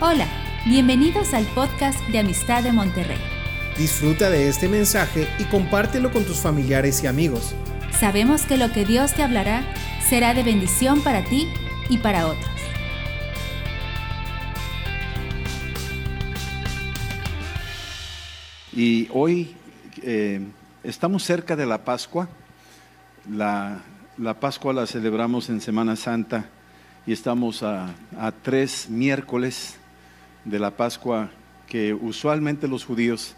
Hola, bienvenidos al podcast de Amistad de Monterrey. Disfruta de este mensaje y compártelo con tus familiares y amigos. Sabemos que lo que Dios te hablará será de bendición para ti y para otros. Y hoy eh, estamos cerca de la Pascua. La, la, Pascua la celebramos en Semana Santa y estamos a, a, tres miércoles de la Pascua que usualmente los judíos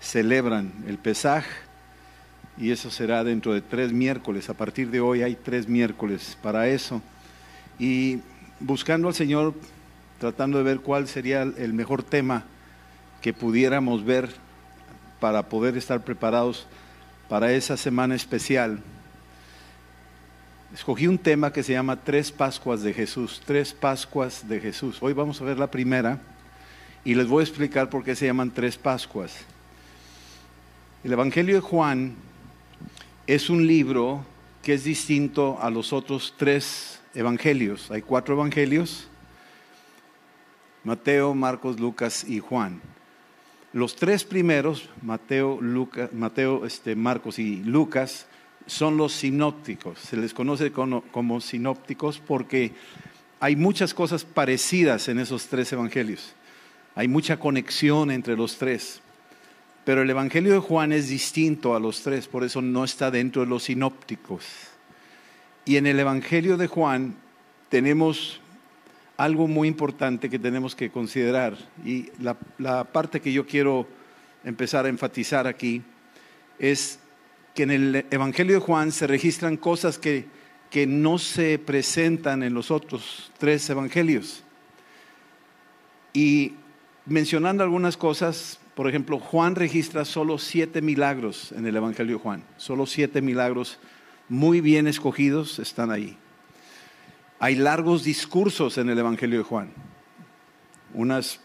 celebran el Pesaj y eso será dentro de tres miércoles. A partir de hoy hay tres miércoles para eso. Y buscando al Señor, tratando de ver cuál sería el mejor tema que pudiéramos ver para poder estar preparados para esa semana especial, escogí un tema que se llama Tres Pascuas de Jesús, Tres Pascuas de Jesús. Hoy vamos a ver la primera y les voy a explicar por qué se llaman Tres Pascuas. El Evangelio de Juan es un libro que es distinto a los otros tres evangelios. Hay cuatro evangelios, Mateo, Marcos, Lucas y Juan. Los tres primeros, Mateo, este, Marcos y Lucas, son los sinópticos. Se les conoce como sinópticos porque hay muchas cosas parecidas en esos tres evangelios. Hay mucha conexión entre los tres. Pero el Evangelio de Juan es distinto a los tres, por eso no está dentro de los sinópticos. Y en el Evangelio de Juan tenemos algo muy importante que tenemos que considerar. Y la, parte que yo quiero empezar a enfatizar aquí es que en el Evangelio de Juan se registran cosas que, que no se presentan en los otros tres evangelios. Y mencionando algunas cosas, por ejemplo, Juan registra solo siete milagros en el Evangelio de Juan, solo siete milagros muy bien escogidos están ahí. Hay largos discursos en el Evangelio de Juan, unas,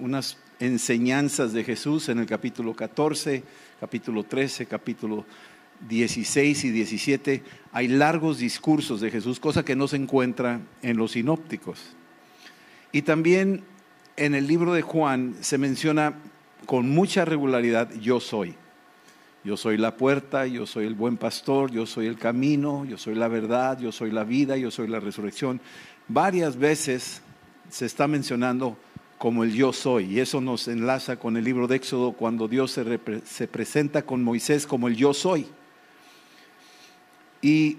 unas, enseñanzas de Jesús en el capítulo 14, capítulo 13, capítulo 16 y 17. Hay largos discursos de Jesús, cosa que no se encuentra en los sinópticos. Y también en el libro de Juan se menciona con mucha regularidad yo soy. Yo soy la puerta, yo soy el buen pastor, yo soy el camino, yo soy la verdad, yo soy la vida, yo soy la resurrección. Varias veces se está mencionando como el yo soy. Y eso nos enlaza con el libro de Éxodo cuando Dios se, se, presenta con Moisés como el yo soy. Y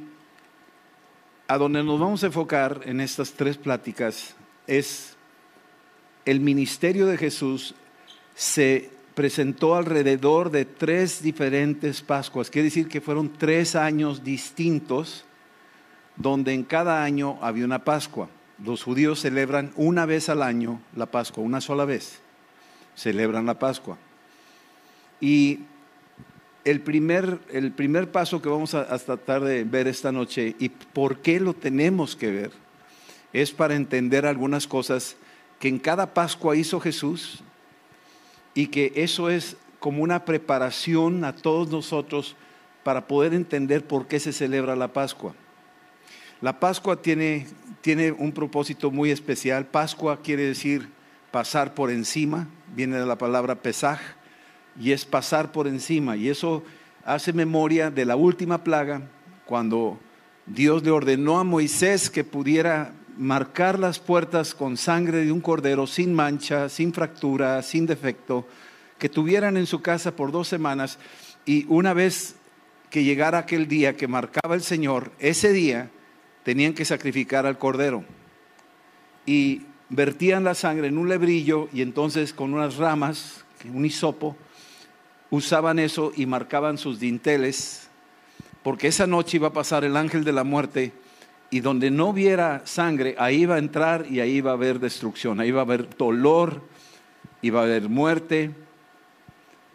a donde nos vamos a enfocar en estas tres pláticas es el ministerio de Jesús se presentó alrededor de tres diferentes Pascuas. Quiere decir que fueron tres años distintos donde en cada año había una Pascua. Los judíos celebran una vez al año la Pascua, una sola vez. Celebran la Pascua. Y el primer, el primer paso que vamos a, a tratar de ver esta noche y por qué lo tenemos que ver es para entender algunas cosas que en cada Pascua hizo Jesús y que eso es como una preparación a todos nosotros para poder entender por qué se celebra la Pascua. La Pascua tiene, tiene un propósito muy especial. Pascua quiere decir pasar por encima, viene de la palabra pesaj, y es pasar por encima. Y eso hace memoria de la última plaga, cuando Dios le ordenó a Moisés que pudiera marcar las puertas con sangre de un cordero sin mancha, sin fractura, sin defecto, que tuvieran en su casa por dos semanas y una vez que llegara aquel día que marcaba el Señor, ese día tenían que sacrificar al cordero. Y vertían la sangre en un lebrillo y entonces con unas ramas, un hisopo, usaban eso y marcaban sus dinteles, porque esa noche iba a pasar el ángel de la muerte y donde no hubiera sangre, ahí va a entrar y ahí va a haber destrucción, ahí va a haber dolor, va a haber muerte.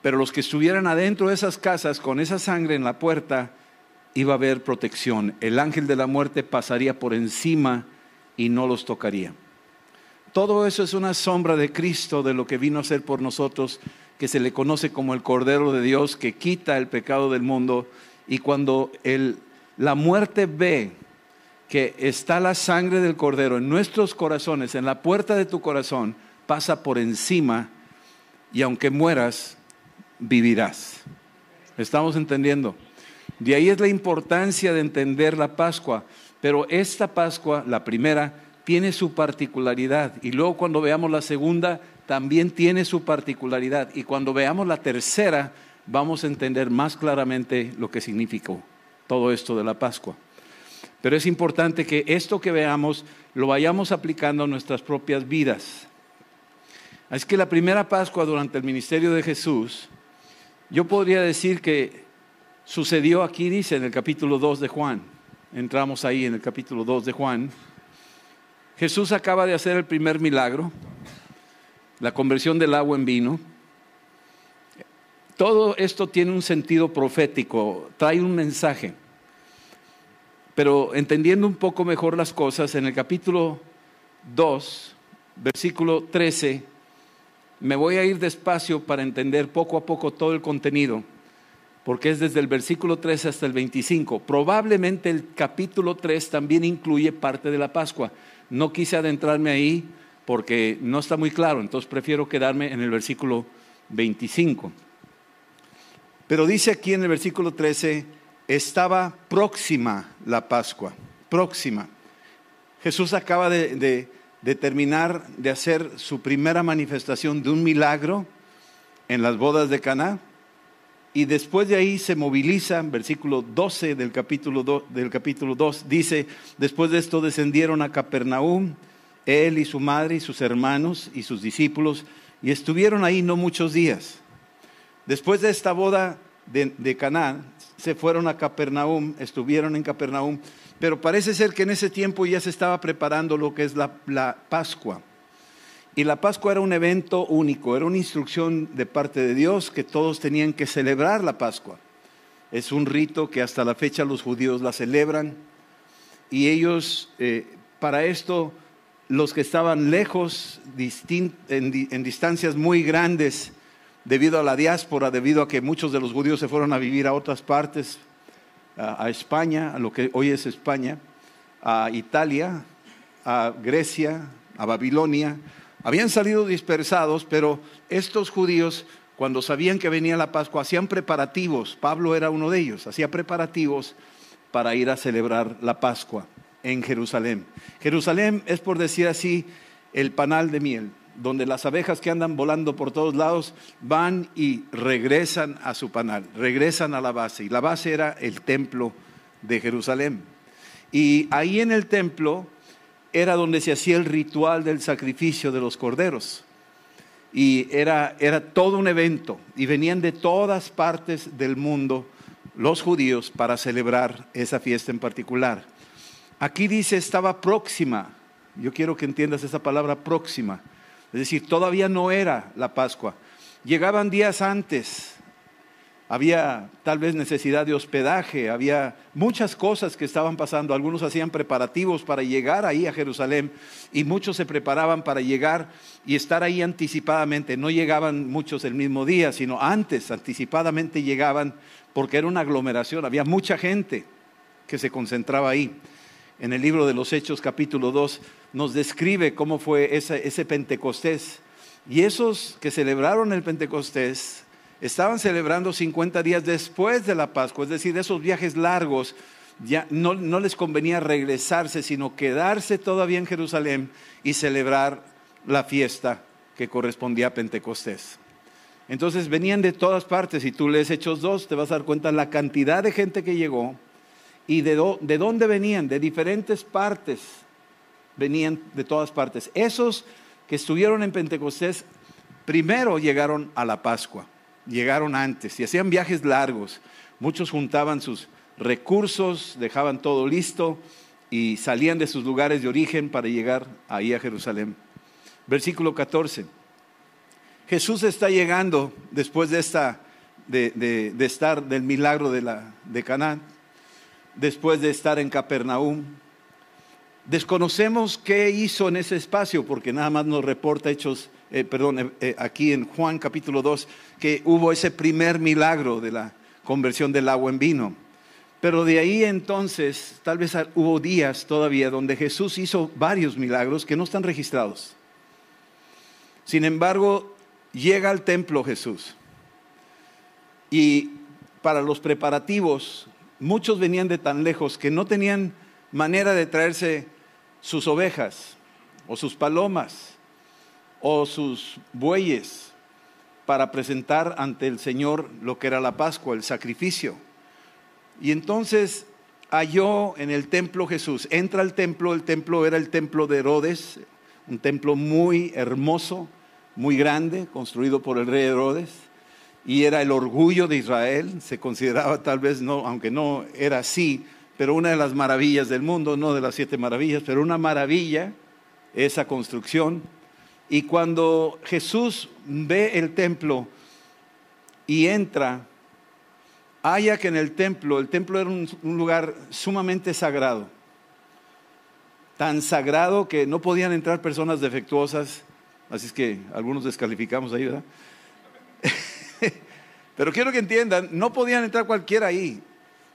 Pero los que estuvieran adentro de esas casas con esa sangre en la puerta, iba a haber protección. El ángel de la muerte pasaría por encima y no los tocaría. Todo eso es una sombra de Cristo, de lo que vino a ser por nosotros, que se le conoce como el Cordero de Dios, que quita el pecado del mundo. Y cuando el, la muerte ve que está la sangre del cordero en nuestros corazones, en la puerta de tu corazón, pasa por encima y aunque mueras, vivirás. ¿Estamos entendiendo? De ahí es la importancia de entender la Pascua. Pero esta Pascua, la primera, tiene su particularidad. Y luego cuando veamos la segunda, también tiene su particularidad. Y cuando veamos la tercera, vamos a entender más claramente lo que significó todo esto de la Pascua. Pero es importante que esto que veamos lo vayamos aplicando a nuestras propias vidas. Es que la primera Pascua durante el ministerio de Jesús, yo podría decir que sucedió aquí, dice en el capítulo 2 de Juan. Entramos ahí en el capítulo 2 de Juan. Jesús acaba de hacer el primer milagro, la conversión del agua en vino. Todo esto tiene un sentido profético, trae un mensaje. Pero entendiendo un poco mejor las cosas, en el capítulo 2, versículo 13, me voy a ir despacio para entender poco a poco todo el contenido, porque es desde el versículo 13 hasta el 25. Probablemente el capítulo 3 también incluye parte de la Pascua. No quise adentrarme ahí porque no está muy claro, entonces prefiero quedarme en el versículo 25. Pero dice aquí en el versículo 13, estaba próxima la Pascua, próxima. Jesús acaba de, terminar de hacer su primera manifestación de un milagro en las bodas de Caná y después de ahí se moviliza, versículo 12 del capítulo, 2, del capítulo 2, dice, después de esto descendieron a Capernaum, él y su madre y sus hermanos y sus discípulos, y estuvieron ahí no muchos días. Después de esta boda de, de Caná, se fueron a Capernaum, estuvieron en Capernaum, pero parece ser que en ese tiempo ya se estaba preparando lo que es la, la Pascua. Y la Pascua era un evento único, era una instrucción de parte de Dios que todos tenían que celebrar la Pascua. Es un rito que hasta la fecha los judíos la celebran y ellos, eh, para esto, los que estaban lejos, en, en distancias muy grandes, debido a la diáspora, debido a que muchos de los judíos se fueron a vivir a otras partes, a, España, a lo que hoy es España, a Italia, a Grecia, a Babilonia. Habían salido dispersados, pero estos judíos, cuando sabían que venía la Pascua, hacían preparativos. Pablo era uno de ellos, hacía preparativos para ir a celebrar la Pascua en Jerusalén. Jerusalén es, por decir así, el panal de miel donde las abejas que andan volando por todos lados van y regresan a su panal, regresan a la base. Y la base era el templo de Jerusalén. Y ahí en el templo era donde se hacía el ritual del sacrificio de los corderos. Y era, era todo un evento. Y venían de todas partes del mundo los judíos para celebrar esa fiesta en particular. Aquí dice estaba próxima. Yo quiero que entiendas esa palabra próxima es decir, todavía no era la Pascua. Llegaban días antes. Había tal vez necesidad de hospedaje, había muchas cosas que estaban pasando. Algunos hacían preparativos para llegar ahí a Jerusalén y muchos se preparaban para llegar y estar ahí anticipadamente. No llegaban muchos el mismo día, sino antes, anticipadamente llegaban porque era una aglomeración, había mucha gente que se concentraba ahí en el libro de los Hechos capítulo 2 nos describe cómo fue ese, Pentecostés. Y esos que celebraron el Pentecostés estaban celebrando 50 días después de la Pascua, es decir, esos viajes largos, ya no, no les convenía regresarse, sino quedarse todavía en Jerusalén y celebrar la fiesta que correspondía a Pentecostés. Entonces venían de todas partes, y tú lees Hechos 2, te vas a dar cuenta la cantidad de gente que llegó, ¿Y de, dónde venían? De diferentes partes. Venían de todas partes. Esos que estuvieron en Pentecostés primero llegaron a la Pascua, llegaron antes y hacían viajes largos. Muchos juntaban sus recursos, dejaban todo listo y salían de sus lugares de origen para llegar ahí a Jerusalén. Versículo 14. Jesús está llegando después de, esta, de, estar del milagro de, la, de Canaán después de estar en Capernaum. Desconocemos qué hizo en ese espacio, porque nada más nos reporta hechos, eh, perdón, eh, eh, aquí en Juan capítulo 2, que hubo ese primer milagro de la conversión del agua en vino. Pero de ahí entonces, tal vez hubo días todavía donde Jesús hizo varios milagros que no están registrados. Sin embargo, llega al templo Jesús. Y para los preparativos, muchos venían de tan lejos que no tenían manera de traerse sus ovejas o sus palomas o sus bueyes para presentar ante el Señor lo que era la Pascua, el sacrificio. Y entonces halló en el templo Jesús, entra al templo, el templo era el templo de Herodes, un templo muy hermoso, muy grande, construido por el rey Herodes, y era el orgullo de Israel, se consideraba tal vez, no, aunque no era así, pero una de las maravillas del mundo, no de las siete maravillas, pero una maravilla, esa construcción. Y cuando Jesús ve el templo y entra, haya que en el templo, el templo era un, lugar sumamente sagrado, tan sagrado que no podían entrar personas defectuosas, así es que algunos descalificamos ahí, ¿verdad? Pero quiero que entiendan, no podían entrar cualquiera ahí.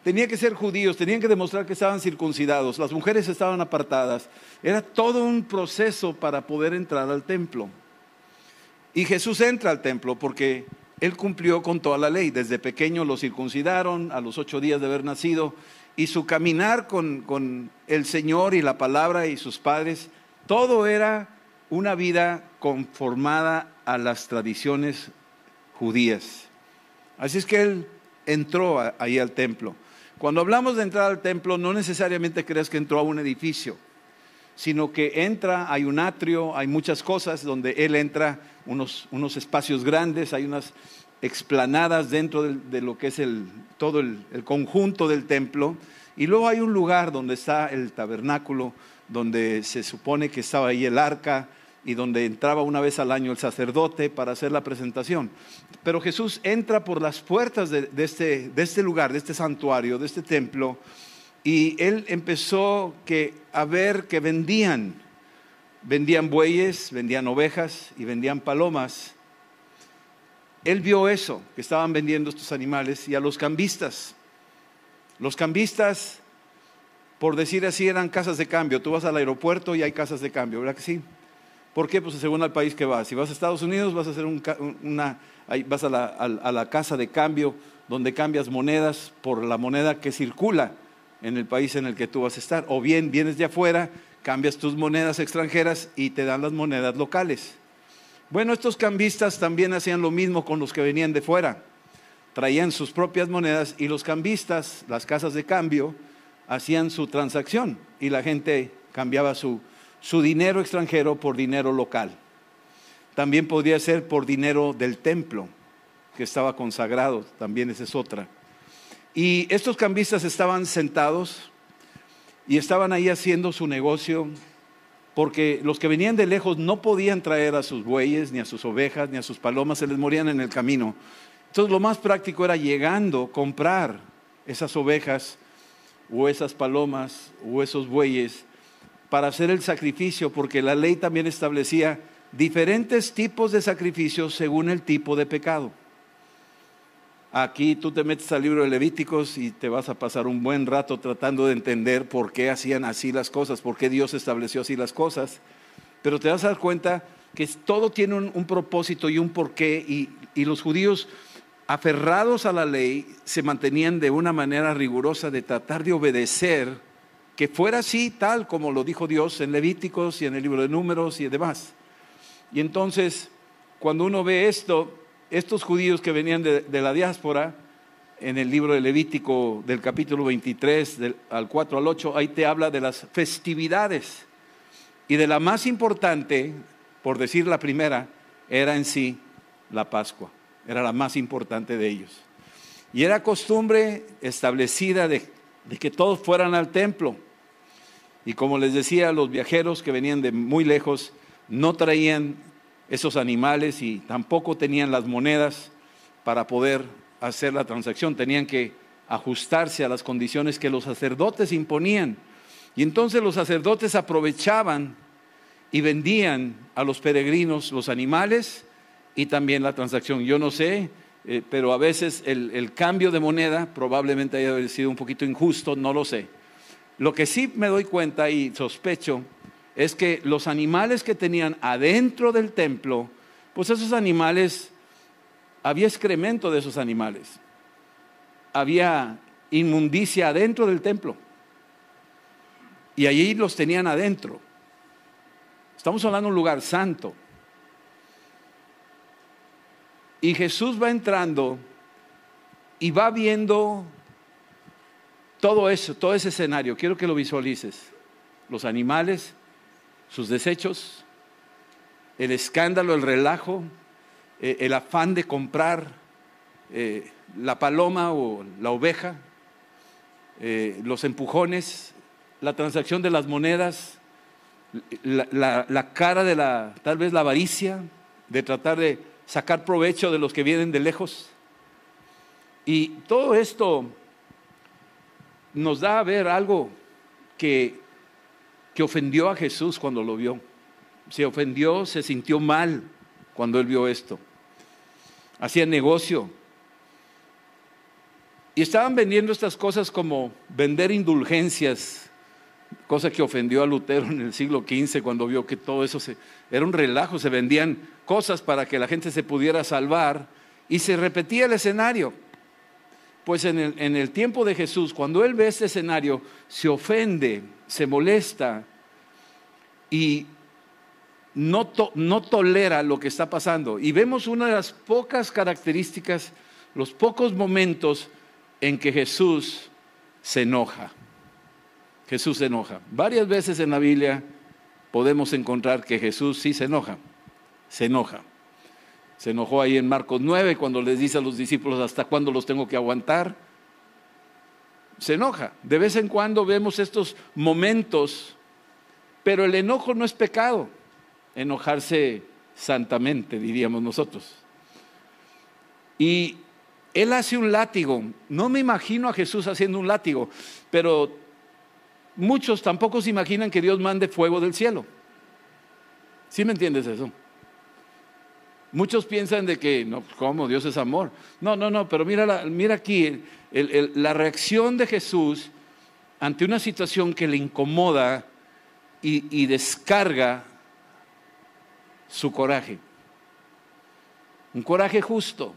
Tenía que ser judíos, tenían que demostrar que estaban circuncidados, las mujeres estaban apartadas. Era todo un proceso para poder entrar al templo. Y Jesús entra al templo porque él cumplió con toda la ley. Desde pequeño lo circuncidaron a los ocho días de haber nacido y su caminar con, el Señor y la palabra y sus padres, todo era una vida conformada a las tradiciones judías. Así es que él entró ahí al templo. Cuando hablamos de entrar al templo, no necesariamente creas que entró a un edificio, sino que entra, hay un atrio, hay muchas cosas donde él entra unos, unos espacios grandes, hay unas explanadas dentro de, lo que es el, todo el, el conjunto del templo, y luego hay un lugar donde está el tabernáculo, donde se supone que estaba ahí el arca, y donde entraba una vez al año el sacerdote para hacer la presentación. Pero Jesús entra por las puertas de, este, de, este, lugar, de este santuario, de este templo, y él empezó que, a ver que vendían vendían bueyes, vendían ovejas y vendían palomas. Él vio eso, que estaban vendiendo estos animales, y a los cambistas. Los cambistas, por decir así, eran casas de cambio. Tú vas al aeropuerto y hay casas de cambio, ¿verdad que sí? ¿Por qué? Pues según al país que vas. Si vas a Estados Unidos, vas a hacer una, vas a la, a la casa de cambio donde cambias monedas por la moneda que circula en el país en el que tú vas a estar. O bien vienes de afuera cambias tus monedas extranjeras y te dan las monedas locales. Bueno, estos cambistas también hacían lo mismo con los que venían de fuera. Traían sus propias monedas y los cambistas, las casas de cambio, hacían su transacción y la gente cambiaba su, su dinero extranjero por dinero local. También podría ser por dinero del templo que estaba consagrado, también esa es otra. Y estos cambistas estaban sentados y estaban ahí haciendo su negocio porque los que venían de lejos no podían traer a sus bueyes, ni a sus ovejas, ni a sus palomas, se les morían en el camino. Entonces lo más práctico era llegando, comprar esas ovejas o esas palomas o esos bueyes para hacer el sacrificio, porque la ley también establecía diferentes tipos de sacrificios según el tipo de pecado. Aquí tú te metes al libro de Levíticos y te vas a pasar un buen rato tratando de entender por qué hacían así las cosas, por qué Dios estableció así las cosas. Pero te vas a dar cuenta que todo tiene un, propósito y un porqué y, los judíos aferrados a la ley se mantenían de una manera rigurosa de tratar de obedecer que fuera así tal como lo dijo Dios en Levíticos y en el libro de números y demás. Y entonces, cuando uno ve esto, estos judíos que venían de, la diáspora, en el libro de Levítico del capítulo 23, al 4 al 8, ahí te habla de las festividades. Y de la más importante, por decir la primera, era en sí la Pascua. Era la más importante de ellos. Y era costumbre establecida de, de que todos fueran al templo. Y como les decía, los viajeros que venían de muy lejos no traían esos animales y tampoco tenían las monedas para poder hacer la transacción, tenían que ajustarse a las condiciones que los sacerdotes imponían. Y entonces los sacerdotes aprovechaban y vendían a los peregrinos los animales y también la transacción. Yo no sé eh, pero a veces el, el cambio de moneda probablemente haya sido un poquito injusto, no lo sé. Lo que sí me doy cuenta y sospecho es que los animales que tenían adentro del templo, pues esos animales, había excremento de esos animales, había inmundicia adentro del templo y allí los tenían adentro. Estamos hablando de un lugar santo. Y Jesús va entrando y va viendo todo eso, todo ese escenario. Quiero que lo visualices. Los animales, sus desechos, el escándalo, el relajo, eh, el afán de comprar eh, la paloma o la oveja, eh, los empujones, la transacción de las monedas, la, la, cara de la, tal vez la avaricia, de tratar de sacar provecho de los que vienen de lejos. Y todo esto nos da a ver algo que, que ofendió a Jesús cuando lo vio. Se ofendió, se sintió mal cuando él vio esto. Hacía negocio. Y estaban vendiendo estas cosas como vender indulgencias, cosa que ofendió a Lutero en el siglo XV cuando vio que todo eso se, era un relajo, se vendían cosas para que la gente se pudiera salvar y se repetía el escenario. Pues en el, tiempo de Jesús, cuando él ve este escenario, se ofende, se molesta y no, no tolera lo que está pasando. Y vemos una de las pocas características, los pocos momentos en que Jesús se enoja. Jesús se enoja. Varias veces en la Biblia podemos encontrar que Jesús sí se enoja, se enoja. Se enojó ahí en Marcos 9 cuando les dice a los discípulos hasta cuándo los tengo que aguantar. Se enoja. De vez en cuando vemos estos momentos, pero el enojo no es pecado. Enojarse santamente, diríamos nosotros. Y él hace un látigo. No me imagino a Jesús haciendo un látigo, pero muchos tampoco se imaginan que Dios mande fuego del cielo. ¿Sí me entiendes eso? Muchos piensan de que, no, ¿cómo? Dios es amor. No, no, no, pero mira, mira aquí la reacción de Jesús ante una situación que le incomoda y descarga su coraje. Un coraje justo.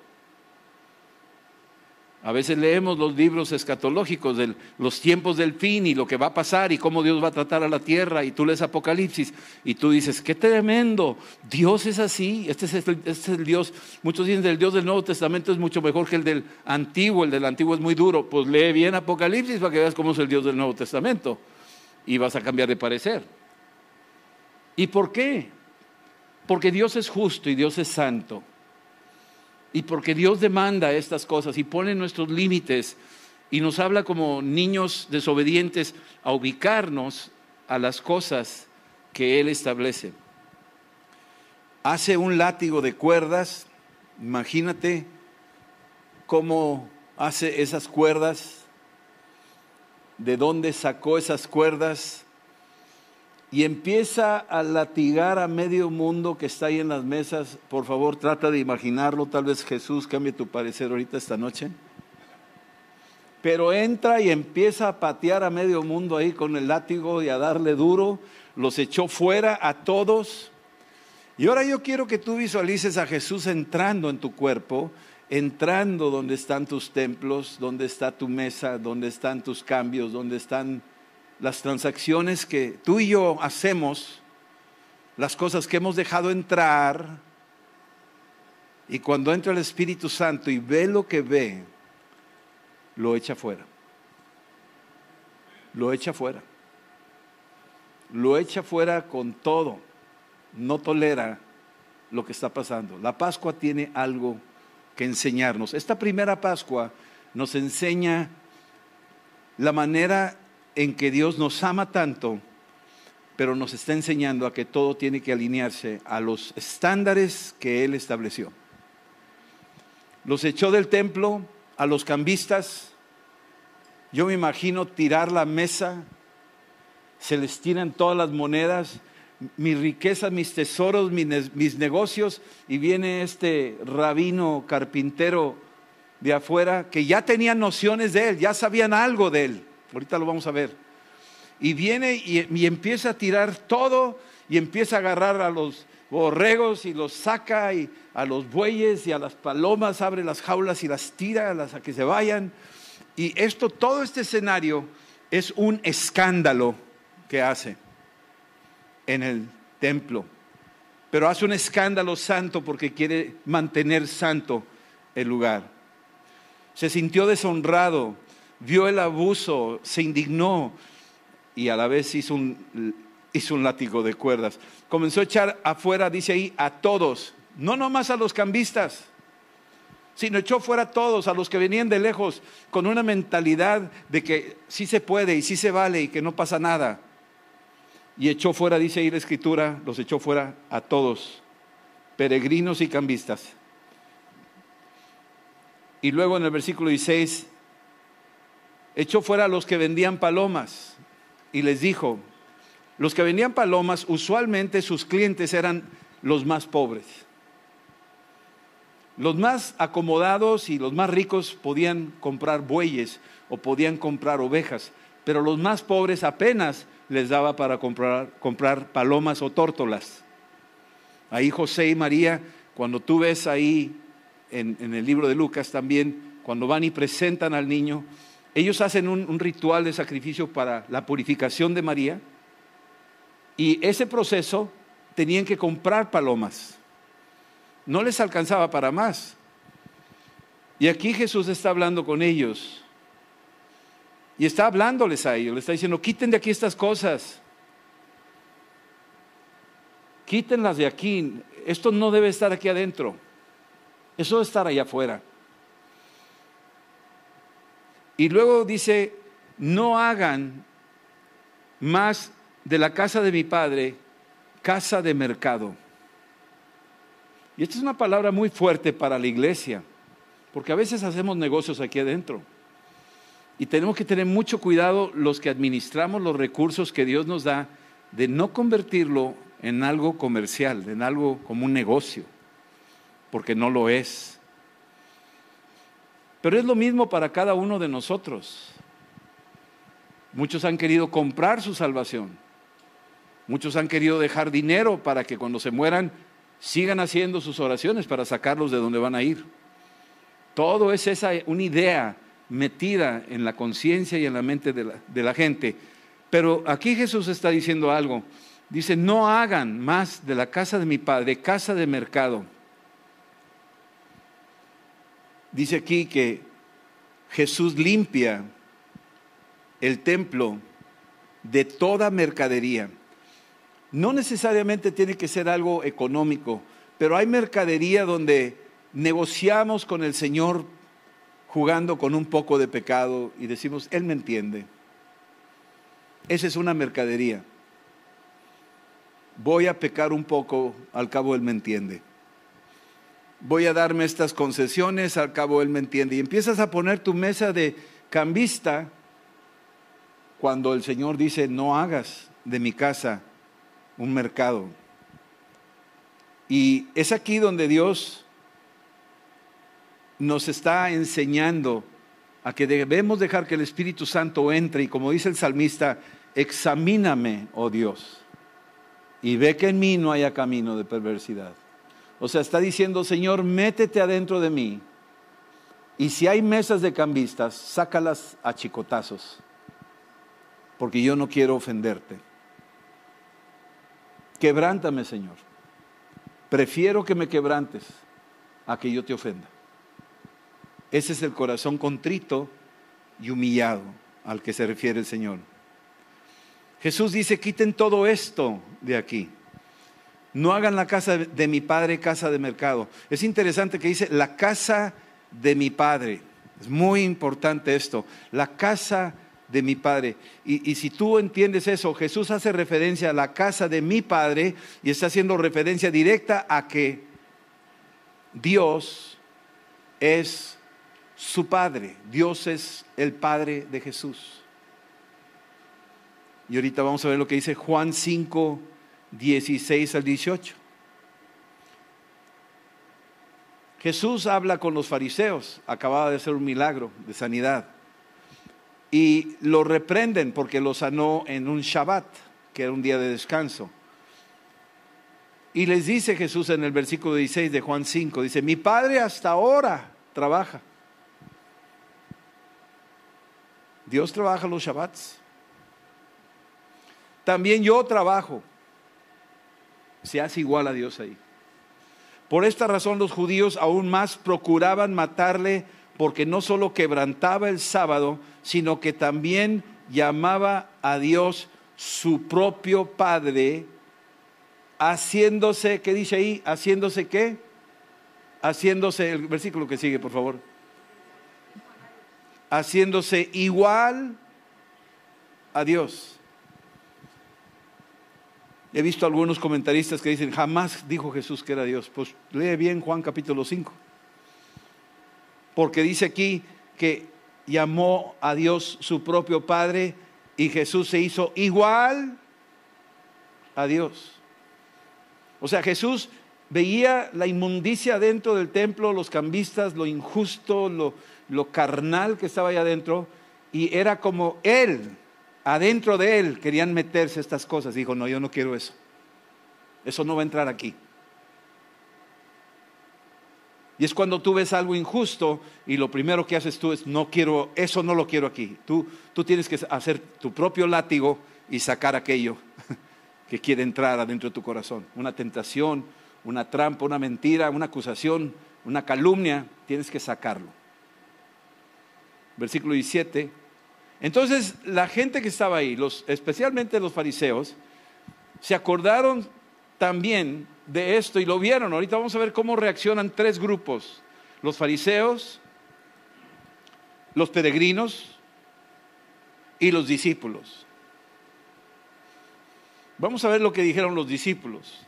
A veces leemos los libros escatológicos de los tiempos del fin y lo que va a pasar y cómo Dios va a tratar a la tierra y tú lees Apocalipsis y tú dices, qué tremendo, Dios es así, este es, el, este es el Dios, muchos dicen el Dios del Nuevo Testamento es mucho mejor que el del Antiguo, el del Antiguo es muy duro, pues lee bien Apocalipsis para que veas cómo es el Dios del Nuevo Testamento y vas a cambiar de parecer. ¿Y por qué? Porque Dios es justo y Dios es santo. Y porque Dios demanda estas cosas y pone nuestros límites y nos habla como niños desobedientes a ubicarnos a las cosas que Él establece. Hace un látigo de cuerdas, imagínate cómo hace esas cuerdas, de dónde sacó esas cuerdas, y empieza a latigar a medio mundo que está ahí en las mesas. Por favor, trata de imaginarlo. Tal vez Jesús cambie tu parecer ahorita esta noche. Pero entra y empieza a patear a medio mundo ahí con el látigo y a darle duro. Los echó fuera a todos. Y ahora yo quiero que tú visualices a Jesús entrando en tu cuerpo, entrando donde están tus templos, donde está tu mesa, donde están tus cambios, donde están las transacciones que tú y yo hacemos, las cosas que hemos dejado entrar, y cuando entra el Espíritu Santo y ve lo que ve, lo echa fuera. Lo echa fuera. Lo echa fuera con todo. No tolera lo que está pasando. La Pascua tiene algo que enseñarnos. Esta primera Pascua nos enseña la manera en que Dios nos ama tanto, pero nos está enseñando a que todo tiene que alinearse a los estándares que Él estableció. Los echó del templo a los cambistas. Yo me imagino tirar la mesa, se les tiran todas las monedas, mis riquezas, mis tesoros, mis, mis negocios, y viene este rabino carpintero de afuera que ya tenían nociones de él, ya sabían algo de él. Ahorita lo vamos a ver. Y viene y, empieza a tirar todo y empieza a agarrar a los borregos y los saca y a los bueyes y a las palomas, abre las jaulas y las tira a, las, a que se vayan. Y esto, todo este escenario es un escándalo que hace en el templo. Pero hace un escándalo santo porque quiere mantener santo el lugar. Se sintió deshonrado, vio el abuso, se indignó y a la vez hizo un, hizo un látigo de cuerdas. Comenzó a echar afuera, dice ahí, a todos, no nomás a los cambistas, sino echó fuera a todos, a los que venían de lejos, con una mentalidad de que sí se puede y sí se vale y que no pasa nada. Y echó fuera, dice ahí la escritura, los echó fuera a todos, peregrinos y cambistas. Y luego en el versículo 16, echó fuera a los que vendían palomas y les dijo, los que vendían palomas, usualmente sus clientes eran los más pobres. Los más acomodados y los más ricos podían comprar bueyes o podían comprar ovejas, pero los más pobres apenas les daba para comprar, comprar palomas o tórtolas. Ahí José y María, cuando tú ves ahí en, en, el libro de Lucas también, cuando van y presentan al niño, ellos hacen un, ritual de sacrificio para la purificación de María y ese proceso tenían que comprar palomas. No les alcanzaba para más. Y aquí Jesús está hablando con ellos. Y está hablándoles a ellos. Le está diciendo, quiten de aquí estas cosas. Quítenlas de aquí. Esto no debe estar aquí adentro. Eso debe estar allá afuera. Y luego dice, no hagan más de la casa de mi padre casa de mercado. Y esta es una palabra muy fuerte para la iglesia, porque a veces hacemos negocios aquí adentro. Y tenemos que tener mucho cuidado los que administramos los recursos que Dios nos da de no convertirlo en algo comercial, en algo como un negocio, porque no lo es. Pero es lo mismo para cada uno de nosotros. Muchos han querido comprar su salvación. Muchos han querido dejar dinero para que cuando se mueran sigan haciendo sus oraciones para sacarlos de donde van a ir. Todo es esa una idea metida en la conciencia y en la mente de la, de la, gente. Pero aquí Jesús está diciendo algo. Dice, no hagan más de la casa de mi padre casa de mercado. Dice aquí que Jesús limpia el templo de toda mercadería. No necesariamente tiene que ser algo económico, pero hay mercadería donde negociamos con el Señor jugando con un poco de pecado y decimos, Él me entiende. Esa es una mercadería. Voy a pecar un poco, al cabo Él me entiende. Voy a darme estas concesiones, al cabo Él me entiende. Y empiezas a poner tu mesa de cambista cuando el Señor dice, no hagas de mi casa un mercado. Y es aquí donde Dios nos está enseñando a que debemos dejar que el Espíritu Santo entre y como dice el salmista, examíname, oh Dios, y ve que en mí no haya camino de perversidad. O sea, está diciendo, Señor, métete adentro de mí. Y si hay mesas de cambistas, sácalas a chicotazos, porque yo no quiero ofenderte. Quebrántame, Señor. Prefiero que me quebrantes a que yo te ofenda. Ese es el corazón contrito y humillado al que se refiere el Señor. Jesús dice, quiten todo esto de aquí. No hagan la casa de mi padre casa de mercado. Es interesante que dice la casa de mi padre. Es muy importante esto. La casa de mi Padre. Y, si tú entiendes eso, Jesús hace referencia a la casa de mi Padre y está haciendo referencia directa a que Dios es su Padre. Dios es el Padre de Jesús. Y ahorita vamos a ver lo que dice Juan 5, 16 al 18. Jesús habla con los fariseos, acababa de hacer un milagro de sanidad, y lo reprenden porque lo sanó en un Shabbat, que era un día de descanso. Y les dice Jesús en el versículo 16 de Juan 5, dice, mi padre hasta ahora trabaja. Dios trabaja los Shabbats. También yo trabajo. Se hace igual a Dios ahí. Por esta razón los judíos aún más procuraban matarle porque no solo quebrantaba el sábado, sino que también llamaba a Dios su propio Padre, haciéndose, ¿qué dice ahí? Haciéndose qué? Haciéndose, el versículo que sigue, por favor. Haciéndose igual a Dios. He visto algunos comentaristas que dicen, jamás dijo Jesús que era Dios. Pues lee bien Juan capítulo 5. Porque dice aquí que llamó a Dios su propio Padre y Jesús se hizo igual a Dios. O sea, Jesús veía la inmundicia dentro del templo, los cambistas, lo injusto, lo, lo carnal que estaba ahí adentro, y era como Él adentro de él querían meterse estas cosas. Dijo, no, yo no quiero eso. Eso no va a entrar aquí. Y es cuando tú ves algo injusto y lo primero que haces tú es, no quiero, eso no lo quiero aquí. Tú, tú tienes que hacer tu propio látigo y sacar aquello que quiere entrar adentro de tu corazón. Una tentación, una trampa, una mentira, una acusación, una calumnia, tienes que sacarlo. Versículo 17 entonces la gente que estaba ahí, especialmente los fariseos, se acordaron también de esto y lo vieron. Ahorita vamos a ver cómo reaccionan tres grupos. Los fariseos, los peregrinos y los discípulos. Vamos a ver lo que dijeron los discípulos.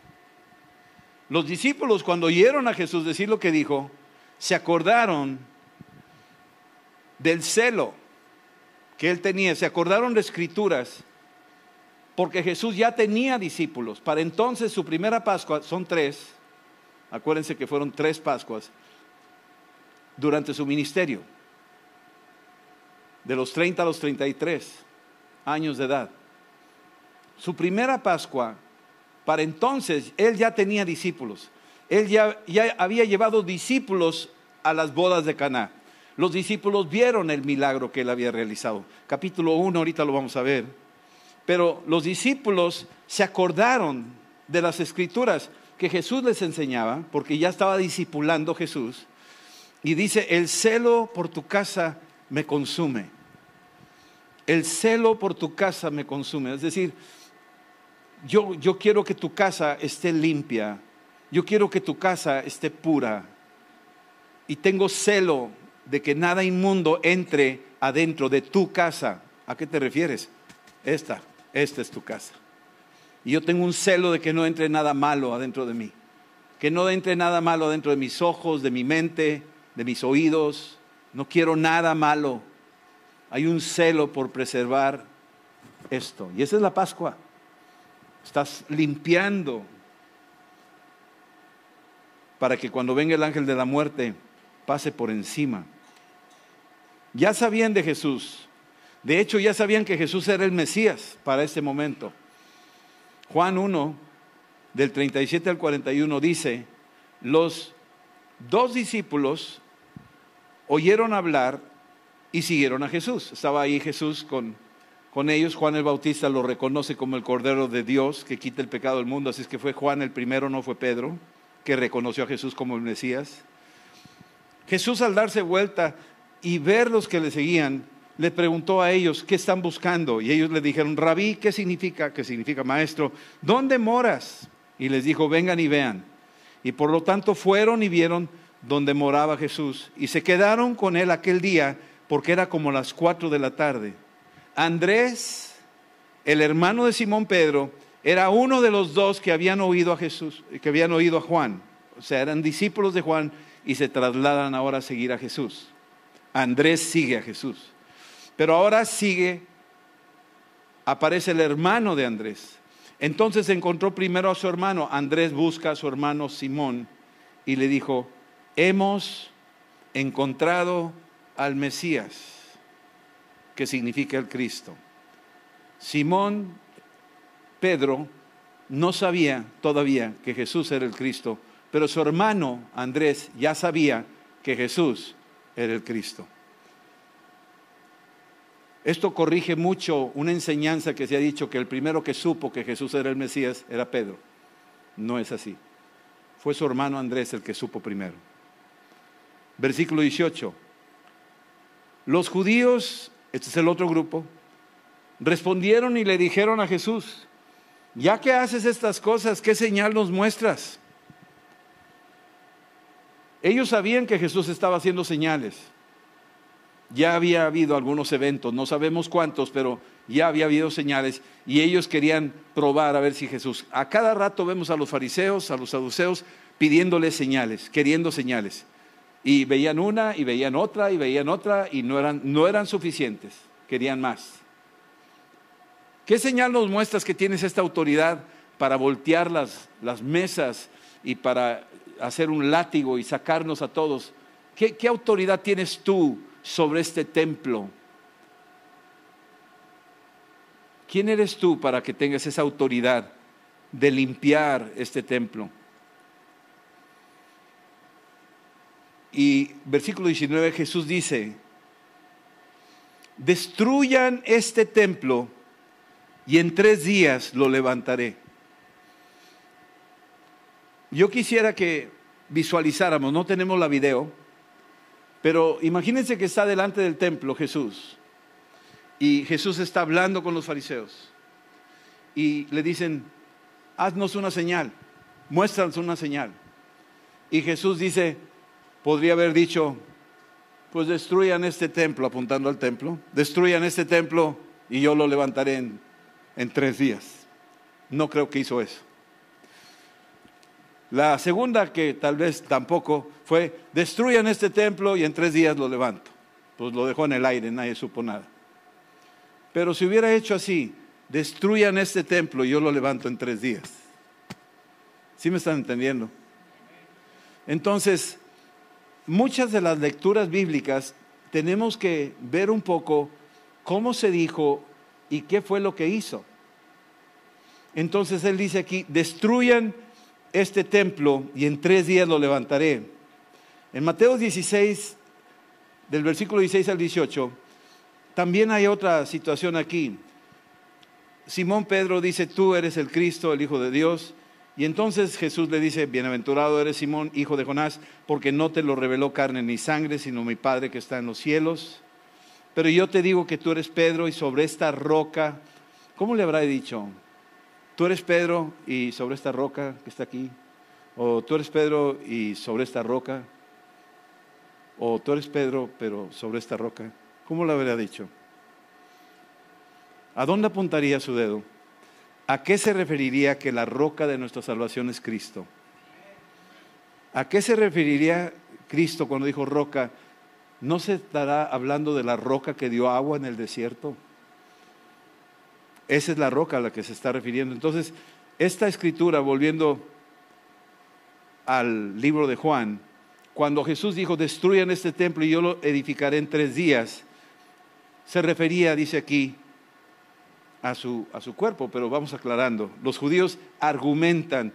Los discípulos cuando oyeron a Jesús decir lo que dijo, se acordaron del celo que él tenía. Se acordaron de escrituras porque Jesús ya tenía discípulos. Para entonces su primera Pascua, son tres, acuérdense que fueron tres Pascuas durante su ministerio, de los 30 a los 33 años de edad. Su primera Pascua, para entonces, él ya tenía discípulos. Él ya, ya había llevado discípulos a las bodas de Caná. Los discípulos vieron el milagro que él había realizado. Capítulo 1, ahorita lo vamos a ver. Pero los discípulos se acordaron de las escrituras que Jesús les enseñaba, porque ya estaba discipulando Jesús. Y dice, el celo por tu casa me consume. El celo por tu casa me consume. Es decir, yo, yo quiero que tu casa esté limpia. Yo quiero que tu casa esté pura. Y tengo celo de que nada inmundo entre adentro de tu casa. ¿A qué te refieres? Esta, esta es tu casa. Y yo tengo un celo de que no entre nada malo adentro de mí. Que no entre nada malo adentro de mis ojos, de mi mente, de mis oídos. No quiero nada malo. Hay un celo por preservar esto. Y esa es la Pascua. Estás limpiando para que cuando venga el ángel de la muerte pase por encima ya sabían de Jesús. De hecho, ya sabían que Jesús era el Mesías para ese momento. Juan 1, del 37 al 41, dice, los dos discípulos oyeron hablar y siguieron a Jesús. Estaba ahí Jesús con, con ellos. Juan el Bautista lo reconoce como el Cordero de Dios que quita el pecado del mundo. Así es que fue Juan el primero, no fue Pedro, que reconoció a Jesús como el Mesías. Jesús al darse vuelta y ver los que le seguían, le preguntó a ellos, ¿qué están buscando? Y ellos le dijeron, rabí, ¿qué significa? ¿Qué significa maestro? ¿Dónde moras? Y les dijo, vengan y vean. Y por lo tanto fueron y vieron donde moraba Jesús. Y se quedaron con él aquel día porque era como las cuatro de la tarde. Andrés, el hermano de Simón Pedro, era uno de los dos que habían oído a Jesús, que habían oído a Juan. O sea, eran discípulos de Juan y se trasladan ahora a seguir a Jesús. Andrés sigue a Jesús. Pero ahora sigue, aparece el hermano de Andrés. Entonces encontró primero a su hermano. Andrés busca a su hermano Simón y le dijo, hemos encontrado al Mesías, que significa el Cristo. Simón Pedro no sabía todavía que Jesús era el Cristo, pero su hermano Andrés ya sabía que Jesús era el Cristo. Esto corrige mucho una enseñanza que se ha dicho que el primero que supo que Jesús era el Mesías era Pedro. No es así. Fue su hermano Andrés el que supo primero. Versículo 18. Los judíos, este es el otro grupo, respondieron y le dijeron a Jesús, ya que haces estas cosas, ¿qué señal nos muestras? Ellos sabían que Jesús estaba haciendo señales. Ya había habido algunos eventos, no sabemos cuántos, pero ya había habido señales y ellos querían probar a ver si Jesús. A cada rato vemos a los fariseos, a los saduceos pidiéndoles señales, queriendo señales. Y veían una y veían otra y veían otra y no eran, no eran suficientes, querían más. ¿Qué señal nos muestras que tienes esta autoridad para voltear las, las mesas y para hacer un látigo y sacarnos a todos? ¿Qué, autoridad tienes tú sobre este templo? ¿Quién eres tú para que tengas esa autoridad de limpiar este templo? Y versículo 19 Jesús dice, destruyan este templo y en tres días lo levantaré. Yo quisiera que visualizáramos, no tenemos la video, pero imagínense que está delante del templo Jesús y Jesús está hablando con los fariseos y le dicen, haznos una señal, muéstranos una señal. Y Jesús dice, podría haber dicho, pues destruyan este templo, apuntando al templo, destruyan este templo y yo lo levantaré en en tres días. No creo que hizo eso. La segunda, que tal vez tampoco, fue, destruyan este templo y en tres días lo levanto. Pues lo dejó en el aire, nadie supo nada. Pero si hubiera hecho así, destruyan este templo y yo lo levanto en tres días. ¿Sí me están entendiendo? Entonces, muchas de las lecturas bíblicas tenemos que ver un poco cómo se dijo ¿Y qué fue lo que hizo? Entonces él dice aquí, destruyan este templo y en tres días lo levantaré. En Mateo 16, del versículo 16 al 18, también hay otra situación aquí. Simón Pedro dice, tú eres el Cristo, el Hijo de Dios. Y entonces Jesús le dice, bienaventurado eres Simón, hijo de Jonás, porque no te lo reveló carne ni sangre, sino mi Padre que está en los cielos. Pero yo te digo que tú eres Pedro y sobre esta roca, ¿cómo le habrá dicho? Tú eres Pedro y sobre esta roca que está aquí. O tú eres Pedro y sobre esta roca. O tú eres Pedro pero sobre esta roca. ¿Cómo le habría dicho? ¿A dónde apuntaría su dedo? ¿A qué se referiría que la roca de nuestra salvación es Cristo? ¿A qué se referiría Cristo cuando dijo roca? ¿No se estará hablando de la roca que dio agua en el desierto? Esa es la roca a la que se está refiriendo. Entonces, esta escritura, volviendo al libro de Juan, cuando Jesús dijo, destruyan este templo y yo lo edificaré en tres días, se refería, dice aquí, a su, a su cuerpo, pero vamos aclarando. Los judíos argumentan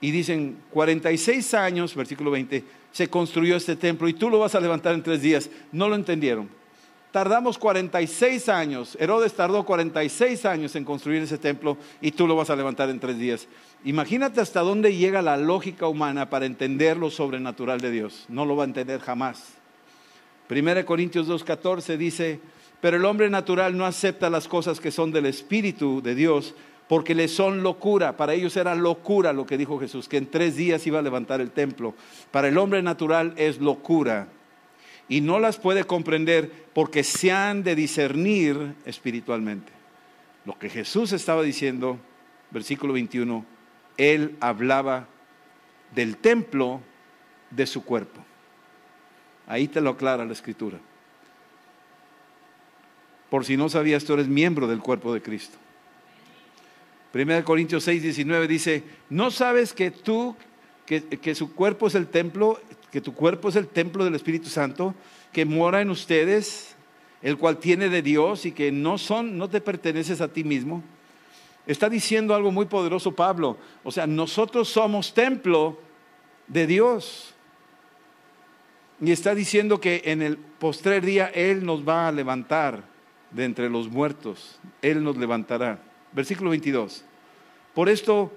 y dicen, 46 años, versículo 20, se construyó este templo y tú lo vas a levantar en tres días. No lo entendieron. Tardamos 46 años, Herodes tardó 46 años en construir ese templo y tú lo vas a levantar en tres días. Imagínate hasta dónde llega la lógica humana para entender lo sobrenatural de Dios. No lo va a entender jamás. 1 Corintios 2.14 dice, pero el hombre natural no acepta las cosas que son del Espíritu de Dios porque les son locura. Para ellos era locura lo que dijo Jesús, que en tres días iba a levantar el templo. Para el hombre natural es locura. Y no las puede comprender porque se han de discernir espiritualmente. Lo que Jesús estaba diciendo, versículo 21, él hablaba del templo de su cuerpo. Ahí te lo aclara la escritura. Por si no sabías, tú eres miembro del cuerpo de Cristo. 1 Corintios 6, 19 dice, ¿no sabes que tú, que, que su cuerpo es el templo, que tu cuerpo es el templo del Espíritu Santo, que mora en ustedes, el cual tiene de Dios y que no son, no te perteneces a ti mismo? Está diciendo algo muy poderoso Pablo. O sea, nosotros somos templo de Dios. Y está diciendo que en el postrer día Él nos va a levantar de entre los muertos. Él nos levantará. Versículo 22. Por esto,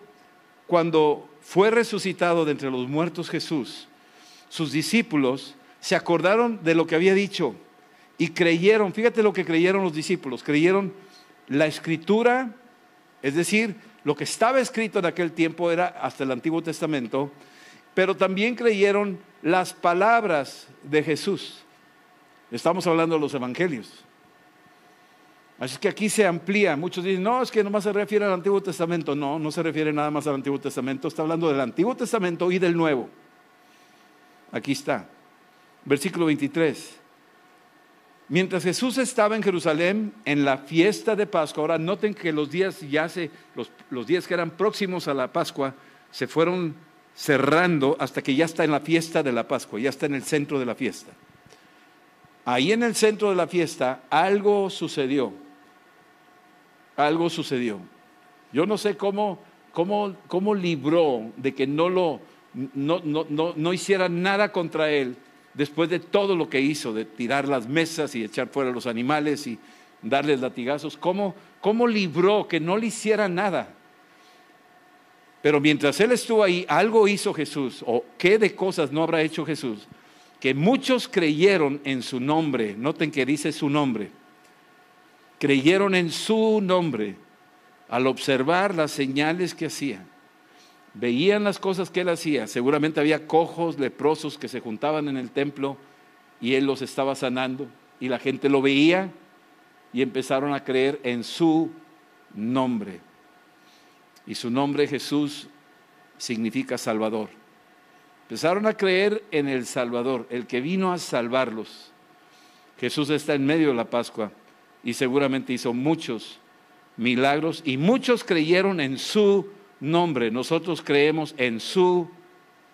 cuando fue resucitado de entre los muertos Jesús, sus discípulos se acordaron de lo que había dicho y creyeron, fíjate lo que creyeron los discípulos, creyeron la escritura, es decir, lo que estaba escrito en aquel tiempo era hasta el Antiguo Testamento, pero también creyeron las palabras de Jesús. Estamos hablando de los evangelios. Así que aquí se amplía. Muchos dicen, no, es que nomás se refiere al Antiguo Testamento. No, no se refiere nada más al Antiguo Testamento. Está hablando del Antiguo Testamento y del Nuevo. Aquí está. Versículo 23. Mientras Jesús estaba en Jerusalén en la fiesta de Pascua, ahora noten que los días ya se, los, los días que eran próximos a la Pascua, se fueron cerrando hasta que ya está en la fiesta de la Pascua, ya está en el centro de la fiesta. Ahí en el centro de la fiesta algo sucedió, algo sucedió. Yo no sé cómo, cómo, cómo libró de que no, lo, no, no, no, no hiciera nada contra él después de todo lo que hizo, de tirar las mesas y echar fuera los animales y darles latigazos, ¿cómo, cómo libró que no le hiciera nada? Pero mientras él estuvo ahí, algo hizo Jesús, o qué de cosas no habrá hecho Jesús, que muchos creyeron en su nombre, noten que dice su nombre, creyeron en su nombre al observar las señales que hacía. Veían las cosas que él hacía, seguramente había cojos, leprosos que se juntaban en el templo y él los estaba sanando y la gente lo veía y empezaron a creer en su nombre. Y su nombre Jesús significa Salvador. Empezaron a creer en el Salvador, el que vino a salvarlos. Jesús está en medio de la Pascua y seguramente hizo muchos milagros y muchos creyeron en su nombre. Nosotros creemos en su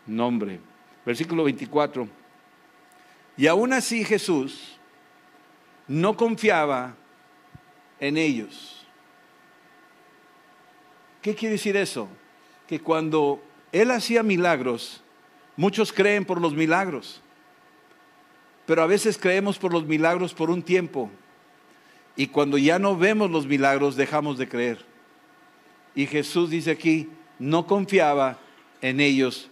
nombre. Versículo 24. Y aún así Jesús no confiaba en ellos ¿Qué quiere decir eso? Que cuando Él hacía milagros, muchos creen por los milagros, pero a veces creemos por los milagros por un tiempo y cuando ya no vemos los milagros dejamos de creer. Y Jesús dice aquí, no confiaba en ellos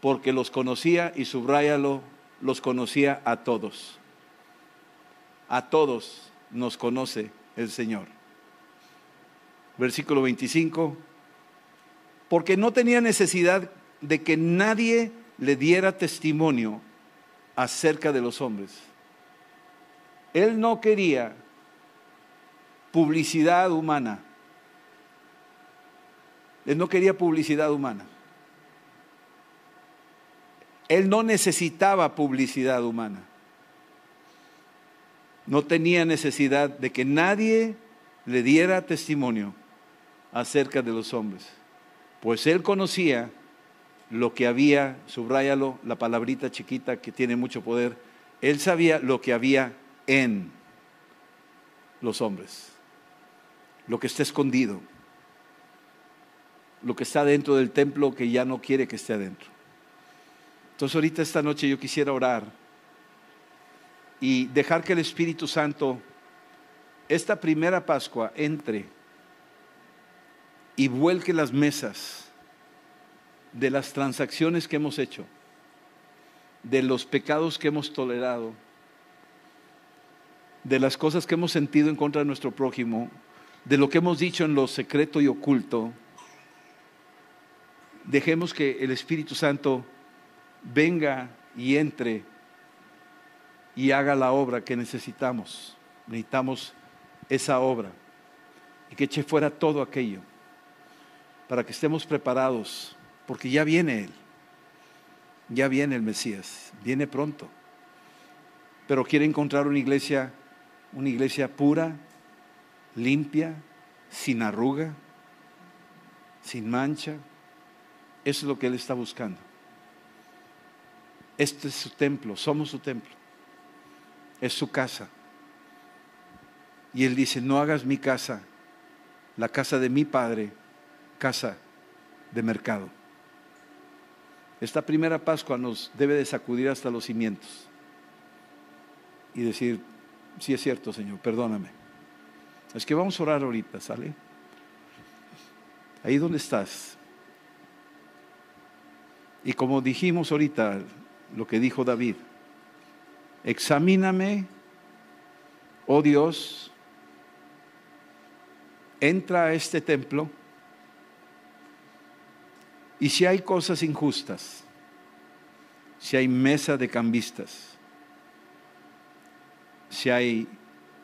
porque los conocía y subrayalo, los conocía a todos. A todos nos conoce el Señor. Versículo 25 porque no tenía necesidad de que nadie le diera testimonio acerca de los hombres. Él no quería publicidad humana. Él no quería publicidad humana. Él no necesitaba publicidad humana. No tenía necesidad de que nadie le diera testimonio acerca de los hombres pues él conocía lo que había, subráyalo, la palabrita chiquita que tiene mucho poder, él sabía lo que había en los hombres, lo que está escondido, lo que está dentro del templo que ya no quiere que esté adentro. Entonces ahorita esta noche yo quisiera orar y dejar que el Espíritu Santo esta primera Pascua entre y vuelque las mesas de las transacciones que hemos hecho, de los pecados que hemos tolerado, de las cosas que hemos sentido en contra de nuestro prójimo, de lo que hemos dicho en lo secreto y oculto. Dejemos que el Espíritu Santo venga y entre y haga la obra que necesitamos. Necesitamos esa obra y que eche fuera todo aquello para que estemos preparados, porque ya viene Él, ya viene el Mesías, viene pronto. Pero quiere encontrar una iglesia, una iglesia pura, limpia, sin arruga, sin mancha. Eso es lo que Él está buscando. Este es su templo, somos su templo. Es su casa. Y Él dice, no hagas mi casa, la casa de mi Padre, casa de mercado. Esta primera Pascua nos debe de sacudir hasta los cimientos y decir, sí es cierto, Señor, perdóname. Es que vamos a orar ahorita, ¿sale? Ahí donde estás. Y como dijimos ahorita, lo que dijo David, examíname, oh Dios, entra a este templo y si hay cosas injustas, si hay mesa de cambistas, si hay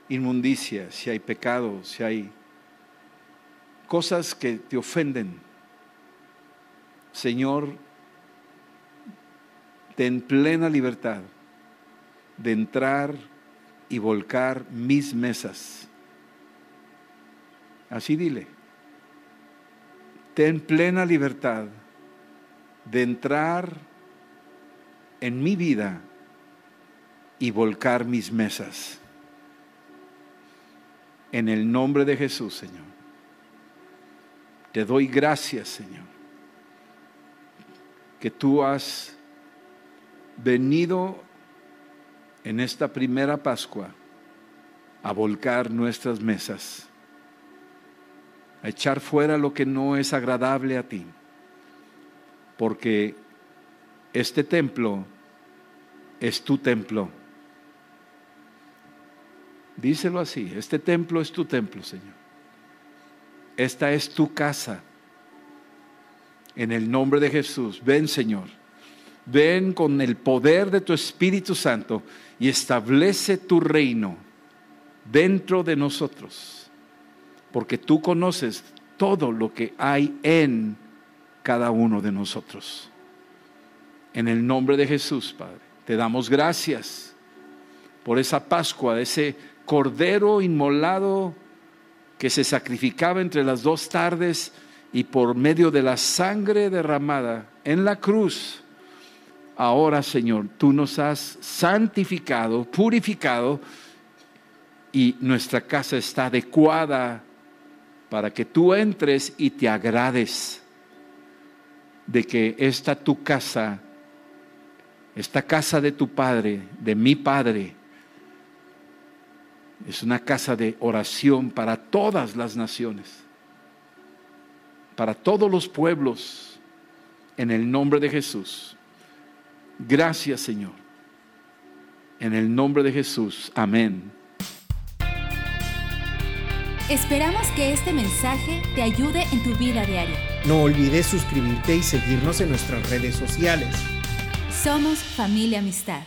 inmundicia, si hay pecado, si hay cosas que te ofenden, Señor, ten plena libertad de entrar y volcar mis mesas. Así dile. Ten plena libertad de entrar en mi vida y volcar mis mesas. En el nombre de Jesús, Señor. Te doy gracias, Señor, que tú has venido en esta primera Pascua a volcar nuestras mesas, a echar fuera lo que no es agradable a ti porque este templo es tu templo. Díselo así, este templo es tu templo, Señor. Esta es tu casa. En el nombre de Jesús, ven, Señor. Ven con el poder de tu Espíritu Santo y establece tu reino dentro de nosotros. Porque tú conoces todo lo que hay en cada uno de nosotros. En el nombre de Jesús, Padre, te damos gracias por esa Pascua, ese cordero inmolado que se sacrificaba entre las dos tardes y por medio de la sangre derramada en la cruz. Ahora, Señor, tú nos has santificado, purificado y nuestra casa está adecuada para que tú entres y te agrades de que esta tu casa, esta casa de tu Padre, de mi Padre, es una casa de oración para todas las naciones, para todos los pueblos, en el nombre de Jesús. Gracias Señor. En el nombre de Jesús. Amén. Esperamos que este mensaje te ayude en tu vida diaria. No olvides suscribirte y seguirnos en nuestras redes sociales. Somos familia amistad.